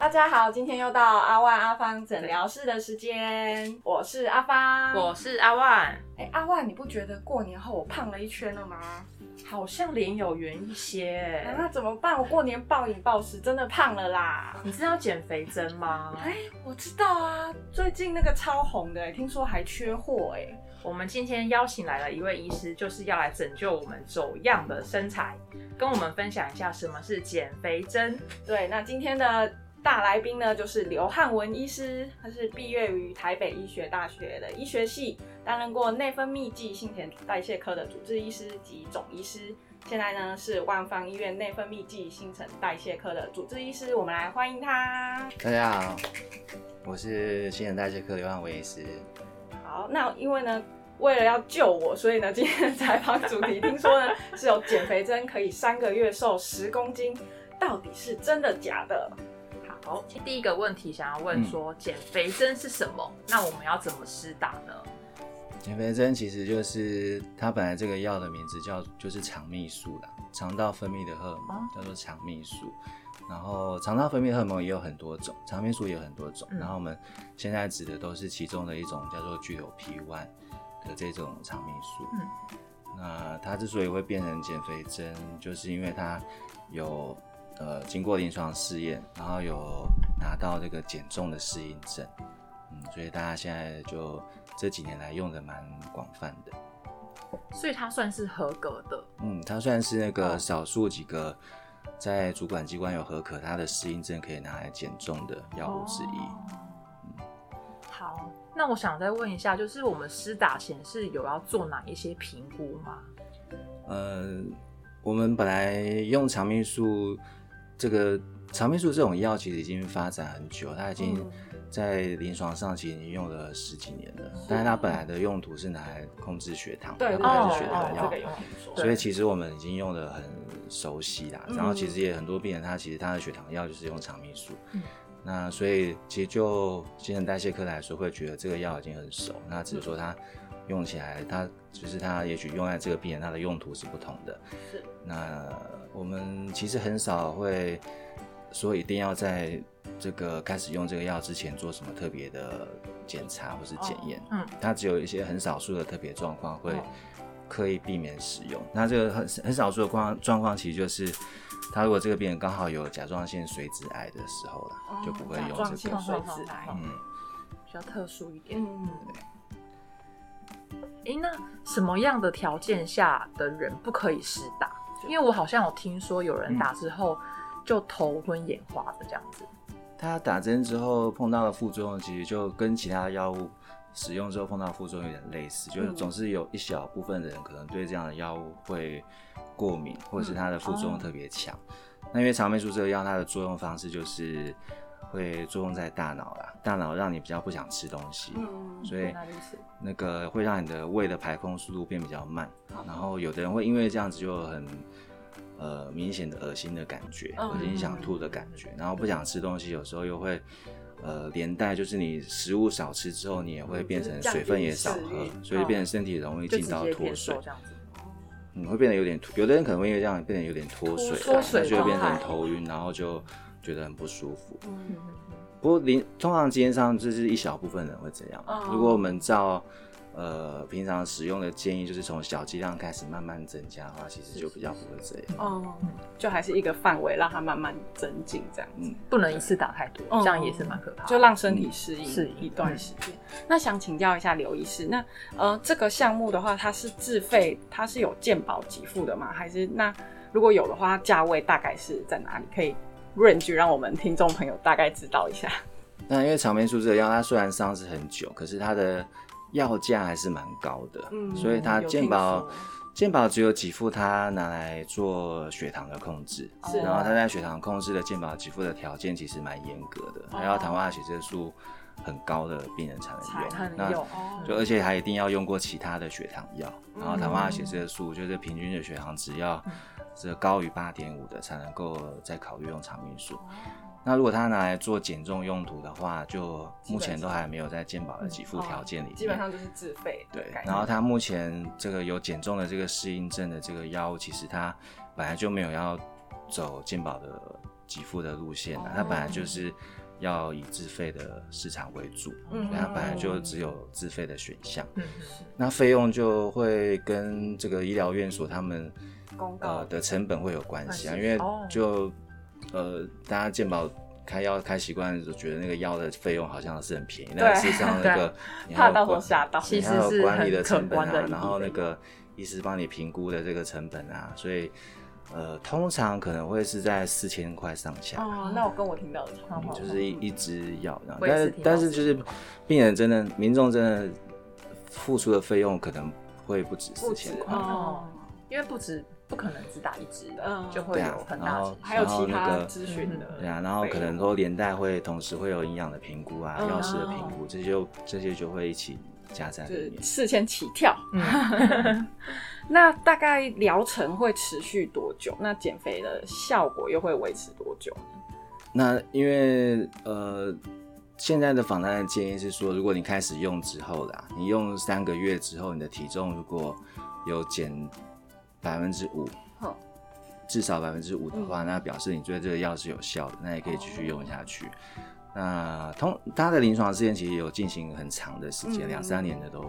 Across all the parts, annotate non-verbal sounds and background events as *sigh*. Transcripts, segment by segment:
大家好，今天又到阿万阿芳诊疗室的时间，我是阿芳，我是阿万。哎，阿万，你不觉得过年后我胖了一圈了吗？好像脸有圆一些，那怎么办？我过年暴饮暴食，真的胖了啦！你知道减肥针吗？哎，我知道啊，最近那个超红的，听说还缺货哎。我们今天邀请来了一位医师，就是要来拯救我们走样的身材，跟我们分享一下什么是减肥针。对，那今天的。大来宾呢，就是刘汉文医师，他是毕业于台北医学大学的医学系，担任过内分泌暨新陈代谢科的主治医师及总医师，现在呢是万方医院内分泌暨新陈代谢科的主治医师。我们来欢迎他。大家好，我是新陈代谢科刘汉文医师。好，那因为呢，为了要救我，所以呢，今天的采访主题听说呢是有减肥针可以三个月瘦十公斤，到底是真的假的？好，第一个问题想要问说，减肥针是什么？那我们要怎么施打呢？减肥针其实就是它本来这个药的名字叫就是肠泌素啦，肠道分泌的荷尔蒙叫做肠泌素。然后肠道分泌荷尔蒙也有很多种，肠泌素也有很多种。然后我们现在指的都是其中的一种，叫做具有 P one 的这种肠泌素。嗯，那它之所以会变成减肥针，就是因为它有。呃，经过临床试验，然后有拿到这个减重的适应症，嗯，所以大家现在就这几年来用的蛮广泛的，所以它算是合格的，嗯，它算是那个少数几个在主管机关有合可，它的适应症可以拿来减重的药物之一。嗯，好，那我想再问一下，就是我们施打前是有要做哪一些评估吗？呃，我们本来用肠泌素。这个肠泌素这种药其实已经发展很久，它已经在临床上其实已经用了十几年了。但是它本来的用途是拿来控制血糖，对，控制血糖药。所以其实我们已经用的很熟悉啦。然后其实也很多病人他其实他的血糖药就是用肠泌素。那所以其实就新陈代谢科来说，会觉得这个药已经很熟。那只是说它用起来，它就是它也许用在这个病人它的用途是不同的。是。那我们其实很少会说一定要在这个开始用这个药之前做什么特别的检查或是检验。嗯，它只有一些很少数的特别状况会刻意避免使用。那这个很很少数的状状况，其实就是他如果这个病人刚好有甲状腺髓质癌的时候了，就不会用这个。甲状腺髓质癌，嗯，比较特殊一点。嗯，对。哎，那什么样的条件下的人不可以施打？因为我好像有听说有人打之后就头昏眼花的这样子。他打针之后碰到的副作用，其实就跟其他药物使用之后碰到副作用有点类似，就是总是有一小部分的人可能对这样的药物会过敏，或者是它的副作用特别强。那因为长霉素这个药，它的作用方式就是。会作用在大脑啦，大脑让你比较不想吃东西，所以那个会让你的胃的排空速度变比较慢，然后有的人会因为这样子就很呃明显的恶心的感觉，恶心想吐的感觉，然后不想吃东西，有时候又会呃连带就是你食物少吃之后，你也会变成水分也少喝，所以变成身体容易进到脱水，你会变得有点，有的人可能会因为这样变得有点脱水，脱水就会变成头晕，然后就。觉得很不舒服。嗯，不过临通常经验上就是一小部分人会这样。如果我们照呃平常使用的建议，就是从小剂量开始慢慢增加的话，其实就比较不会这样。哦，就还是一个范围，让它慢慢增进这样子，不能一次打太多，这样也是蛮可怕。就让身体适应适应一段时间。那想请教一下刘医师，那呃这个项目的话，它是自费，它是有健保给付的吗？还是那如果有的话，价位大概是在哪里？可以。Range 让我们听众朋友大概知道一下。那因为长霉素这个药，它虽然上市很久，可是它的药价还是蛮高的。嗯，所以它健保健保只有给付它拿来做血糖的控制，然后它在血糖控制的健保给付的条件其实蛮严格的，还要糖化血色素很高的病人才能用。那就而且还一定要用过其他的血糖药，然后糖化血色素就是平均的血糖值要。是高于八点五的才能够再考虑用长命素。那如果它拿来做减重用途的话，就目前都还没有在健保的给付条件里。基本上就是自费。对。然后它目前这个有减重的这个适应症的这个药物，其实它本来就没有要走健保的给付的路线啊，它本来就是要以自费的市场为主，嗯它本来就只有自费的选项。嗯那费用就会跟这个医疗院所他们公告呃的成本会有关系啊，因为就呃大家健保开药开习惯，就觉得那个药的费用好像是很便宜，那对事实上那个 *laughs* 怕到时候吓到。其实你还有是管理的成本啊然后那个医师帮你评估的这个成本啊，所以呃通常可能会是在四千块上下。哦，那我跟我听到的差不嗯多。就是一一支药这样，但是但是就是病人真的民众真的付出的费用可能会不止四千块，哦，因为不止不可能只打一支的，嗯。就会有很然后大还有其他咨询的，对啊，然后可能都连带会同时会有营养的评估啊、嗯。药师的评估，这些这些就会一起加在里面。四千起跳。嗯，*laughs* 那大概疗程会持续多久？那减肥的效果又会维持多久呢？那因为呃，现在的访谈的建议是说，如果你开始用之后啦，你用三个月之后，你的体重如果有减百分之五哼，至少百分之五的话，那表示你对这个药是有效的，那也可以继续用下去。那通它的临床试验其实有进行很长的时间，嗯。两、三年的都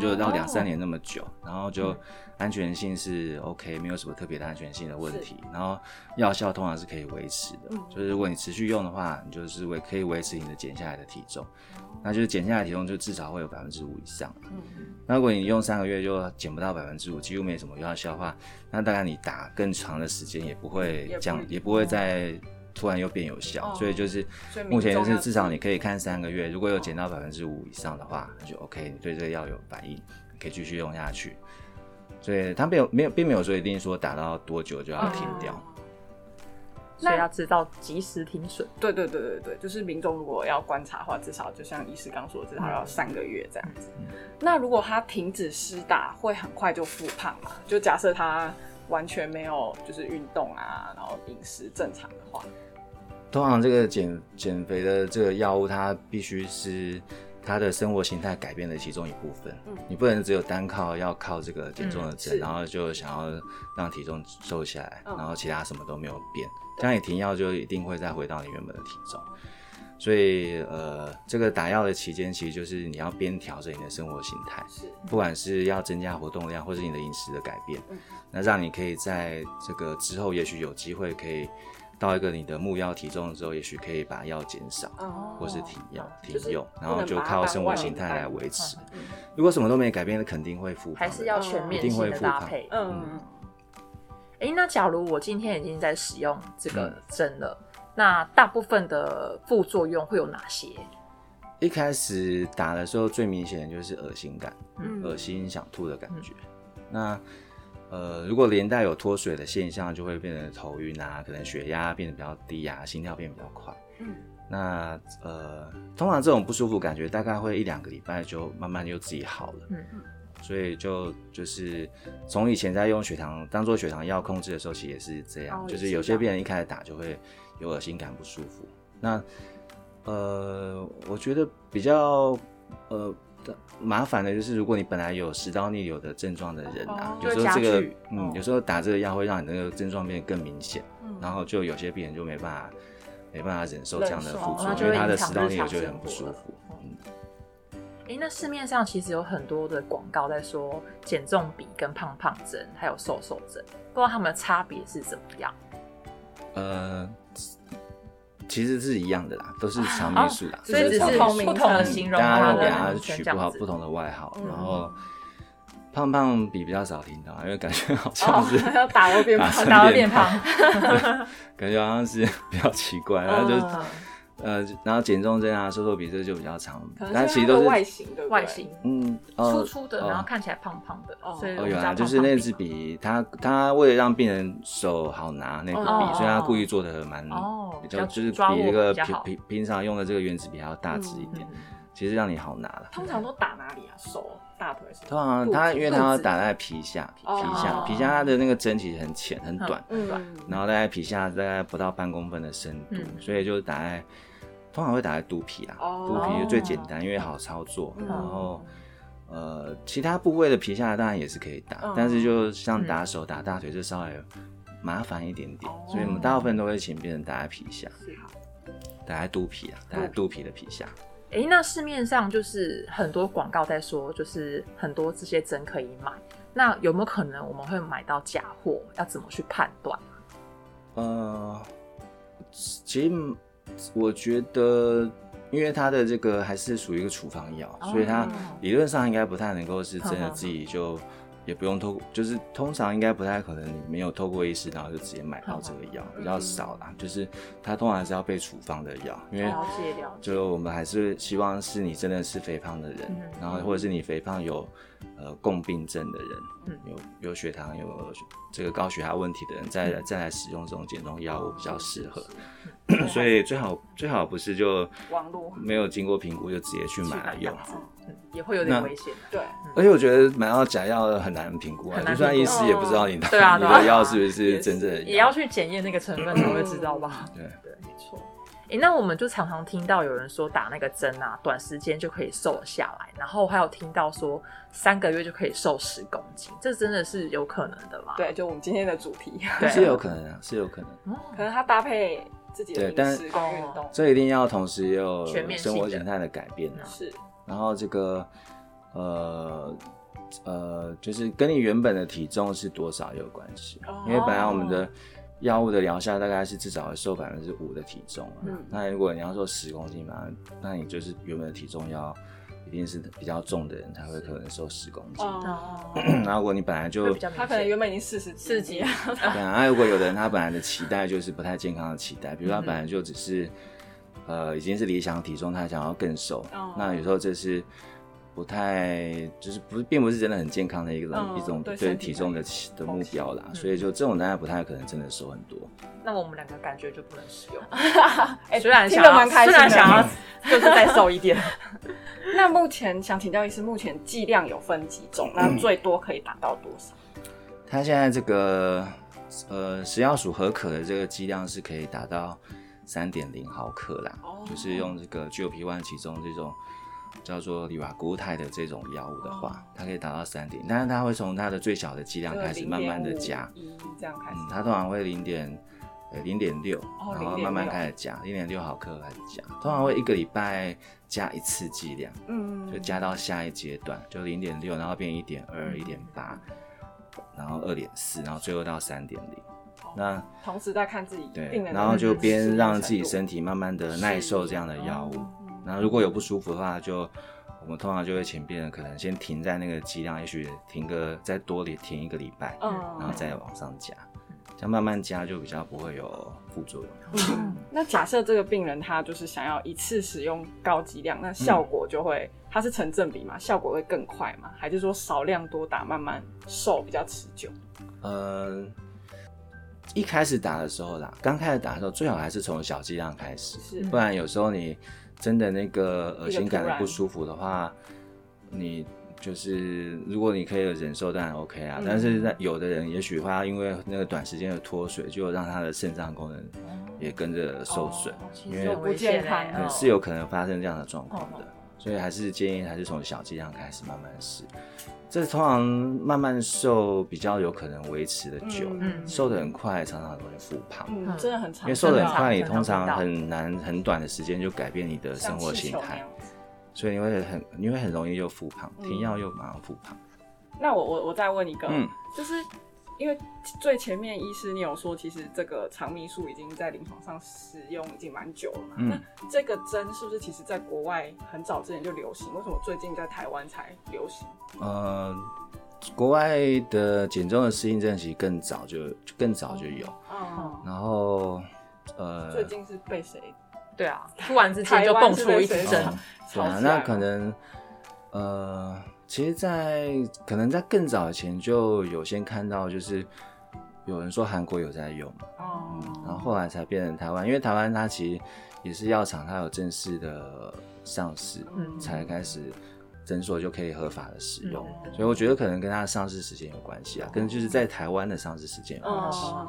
就到两三年那么久，然后就安全性是 OK，没有什么特别的安全性的问题，然后药效通常是可以维持的，嗯。就是如果你持续用的话，你就是维可以维持你的减下来的体重，那就是减下来体重就至少会有百分之五以上。嗯，那如果你用三个月就减不到百分之五，几乎没什么药效的话，那大概你打更长的时间也不会也不降，也不会再突然又变有效。哦所以就是目前就是至少你可以看三个月，如果有减到百分之五以上的话，那就 OK，你对这个药有反应，可以继续用下去。所以它没有没有并没有说一定说打到多久就要停掉。哦所以要知道及时停损。对对对对对，就是民众如果要观察的话，至少就像医师刚说的，至少要三个月这样子。那如果他停止施打，会很快就复胖嘛？就假设他完全没有就是运动啊，然后饮食正常的话，通常这个减减肥的这个药物，它必须是他的生活形态改变的其中一部分。嗯你不能只有单靠要靠这个减重的针，是然后就想要让体重瘦下来，嗯然后其他什么都没有变。这样你停药就一定会再回到你原本的体重。所以呃，这个打药的期间，其实就是你要边调整你的生活形态，是不管是要增加活动量，或是你的饮食的改变，嗯那让你可以在这个之后，也许有机会可以到一个你的目标体重的时候，也许可以把药减少，哦或是停药、停用，不然后就靠生活形态来带维持。嗯如果什么都没改变，那肯定会复胖的。还是要全面性的搭配。嗯，哎、那假如我今天已经在使用这个嗯针了，那大部分的副作用会有哪些？一开始打的时候，最明显的就是恶心感，嗯恶心想吐的感觉。那呃，如果连带有脱水的现象，就会变得头晕啊，可能血压变得比较低啊，心跳变得比较快。嗯那呃，通常这种不舒服感觉大概会一两个礼拜就慢慢就自己好了。嗯所以就就是从以前在用血糖当做血糖药控制的时候，其实也是这样，哦就是有些病人一开始打就会有恶心感不舒服。那呃，我觉得比较呃麻烦的就是，如果你本来有食道逆流的症状的人啊，哦有时候这个嗯哦，有时候打这个药会让你那个症状变得更明显，嗯。然后就有些病人就没办法没办法忍受这样的忍受副作用，因为他的食道逆流日常就很不舒服。嗯，哎、那市面上其实有很多的广告在说减重笔跟胖胖针，还有瘦瘦针，不知道它们的差别是怎么样？呃，其实是一样的啦，都是长命树啦，所以只是不同的形容大家都给它取不好不同的外号，嗯。然后胖胖比比较少听到，因为感觉好像是、哦，要打到变胖，打我变变胖。胖，*laughs* 感觉好像是比较奇怪，然后就、嗯呃，然后减重针啊、瘦瘦笔这就比较常可，能但是它的其实都是外形，的？外形。嗯呃粗粗的，哦。然后看起来胖胖的，哦。哦，所以我们叫有啊，就是那支笔，他他为了让病人手好拿那个笔，哦。所以他故意做的蛮哦比较就是比那个平平平常用的这个原子笔还要大只一点，嗯其实让你好拿了。通常都打哪里啊？手、大腿是？通常它因为它要打在皮下，皮下皮下它的那个针其实很浅很短，嗯，然后大概皮下大概不到半公分的深度，嗯。所以就打在通常会打在肚皮啊，哦。肚皮就最简单，因为好操作。嗯。然后呃，其他部位的皮下当然也是可以打，嗯。但是就像打手、打大腿，就稍微麻烦一点点，哦。所以我们大部分都会请病人打在皮下，是。打在肚皮啊，打在肚皮的皮下。哎、那市面上就是很多广告在说，就是很多这些针可以买，那有没有可能我们会买到假货？要怎么去判断？呃，其实我觉得，因为它的这个还是属于一个处方药，所以它哦理论上应该不太能够是真的 *laughs* 自己就也不用透，就是通常应该不太可能你没有透过医师，然后就直接买到这个药，比较少啦。就是它通常还是要被处方的药，因为了解了解。就我们还是希望是你真的是肥胖的人，嗯然后或者是你肥胖有呃共病症的人，嗯有有血糖有这个高血压问题的人，再来再来使用这种减重药物比较适合。*coughs* 所以最好最好不是就网络没有经过评估就直接去买来用。嗯，也会有点危险。对，而且我觉得买到假药很难评估啊，就算医师也不知道你的、对啊 *laughs* 你的药是不是真正的，也要去检验那个成分才会知道吧？对。对，没错。哎、那我们就常常听到有人说打那个针啊，短时间就可以瘦下来，然后还有听到说三个月就可以瘦十公斤，这真的是有可能的吗？对，就我们今天的主题，对 *laughs* 是有可能啊，是有可能。哦，可能他搭配自己的饮对但食跟运动，这一定要同时也有全面性的生活形态的改变啊。是然后这个呃呃，就是跟你原本的体重是多少有关系，哦因为本来我们的药物的疗效大概是至少会瘦百分之五的体重啊。嗯那如果你要瘦十公斤嘛，那你就是原本的体重要一定是比较重的人才会可能瘦十公斤。哦，哦，然后如果你本来就比较明他可能。原本已经四十四级了，对啊，那如果有的人他本来的期待就是不太健康的期待，比如嗯他本来就只是呃已经是理想体重，他想要更瘦，哦那有时候这是不太就是不是并不是真的很健康的一个、嗯一种对体重的期的目标啦，嗯所以就这种大家不太可能真的瘦很多。那我们两个感觉就不能使用，*laughs* 哎虽然听想要得蛮开心的虽然想要 *laughs* 就是再瘦一点，*laughs* 那目前想请教医师，目前剂量有分几种？那最多可以达到多少？他现在这个呃食药署核可的这个剂量是可以达到三点零毫克啦，哦就是用这个 GLP one 其中这种叫做利瓦固肽的这种药物的话，哦它可以达到三点，但是它会从它的最小的剂量开始慢慢的加，这样开始。嗯，，它通常会零点呃零点六，哦然后慢慢开始加，零点六毫克开始加，通常会一个礼拜加一次剂量，嗯。就加到下一阶段，就零点六，然后变一点二、一点八，然后二点四，然后最后到三点零。那同时在看自己对病，人的然后就边让自己身体慢慢的耐受这样的药物。嗯然后如果有不舒服的话，就我们通常就会请病人可能先停在那个剂量，也许停个再多里停一个礼拜，嗯然后再往上加，这样慢慢加就比较不会有副作用。嗯那假设这个病人他就是想要一次使用高剂量，那效果就会，它是成正比嘛？效果会更快嘛？还是说少量多打，慢慢瘦比较持久？呃，一开始打的时候啦，刚开始打的时候，最好还是从小剂量开始，是不然有时候你真的那个恶心感一个突然。不舒服的话，你就是如果你可以忍受，当然 OK 啊。嗯。但是那有的人也许他因为那个短时间的脱水，就让他的肾脏功能也跟着受损，哦因为不健康对哦是有可能发生这样的状况的。哦。所以还是建议还是从小剂量开始慢慢试。这通常慢慢瘦比较有可能维持的久，嗯瘦的很快常常容易复胖。嗯，真的很长，因为瘦的很快，你通常很难很短的时间就改变你的生活气形态。所以你会很你会很容易就复胖，嗯停药又马上复胖。那我我我再问一个，嗯就是因为最前面医师你有说，其实这个长命素已经在临床上使用已经蛮久了嘛。嗯那这个针是不是其实在国外很早之前就流行？为什么最近在台湾才流行？呃，国外的减重的适应症其实更早就就更早就有，嗯，然后呃，最近是被谁？对啊，突然之间就蹦出一支针，哦对啊，那可能呃，其实在，可能在更早以前就有先看到，就是有人说韩国有在用，哦，然后后来才变成台湾，因为台湾它其实也是药厂，它有正式的上市，嗯。才开始诊所就可以合法的使用，嗯。所以我觉得可能跟它的上市时间有关系啊，跟就是在台湾的上市时间有关系。哦，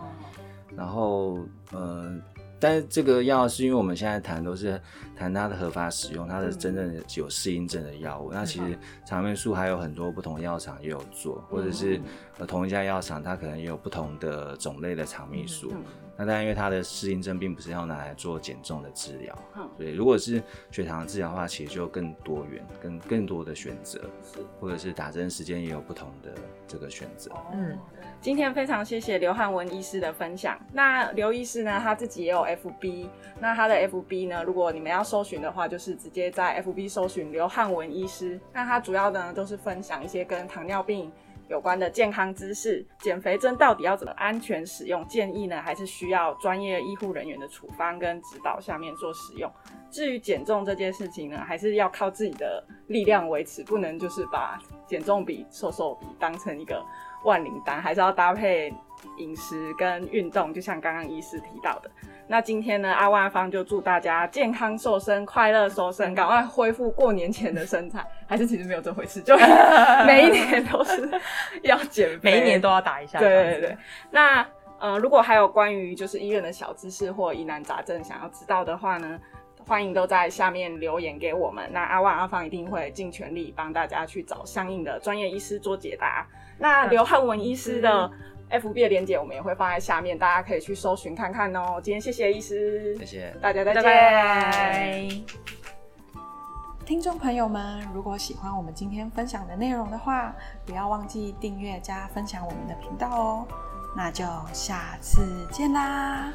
然后呃，但是这个药是因为我们现在谈都是谈它的合法使用，它的真正有适应症的药物。那其实长霉素还有很多不同药厂也有做，或者是呃同一家药厂它可能也有不同的种类的长霉素。那但因为他的适应症并不是要拿来做减重的治疗，所以如果是血糖治疗的话，其实就更多元、更更多的选择，或者是打针时间也有不同的这个选择。嗯，今天非常谢谢刘汉文医师的分享。那刘医师呢，他自己也有 FB，那他的 FB 呢，如果你们要搜寻的话，就是直接在 FB 搜寻刘汉文医师。那他主要的呢，都是分享一些跟糖尿病。有关的健康知识，减肥针到底要怎么安全使用？建议呢，还是需要专业医护人员的处方跟指导下面做使用。至于减重这件事情呢，还是要靠自己的力量维持，不能就是把减重比、瘦瘦比当成一个万灵丹，还是要搭配饮食跟运动，就像刚刚医师提到的。那今天呢，阿万芳就祝大家健康瘦身、快乐瘦身，赶快恢复过年前的身材。还是其实没有这回事，就 *laughs* 每一年都是要减肥，每一年都要打一下。对对对。那呃，如果还有关于就是医院的小知识或疑难杂症想要知道的话呢，欢迎都在下面留言给我们。那阿万阿芳一定会尽全力帮大家去找相应的专业医师做解答。那刘汉文医师的。F B 的连接我们也会放在下面，大家可以去搜寻看看哦。今天谢谢医师，谢谢大家，再见。听众朋友们，如果喜欢我们今天分享的内容的话，不要忘记订阅加分享我们的频道哦。那就下次见啦。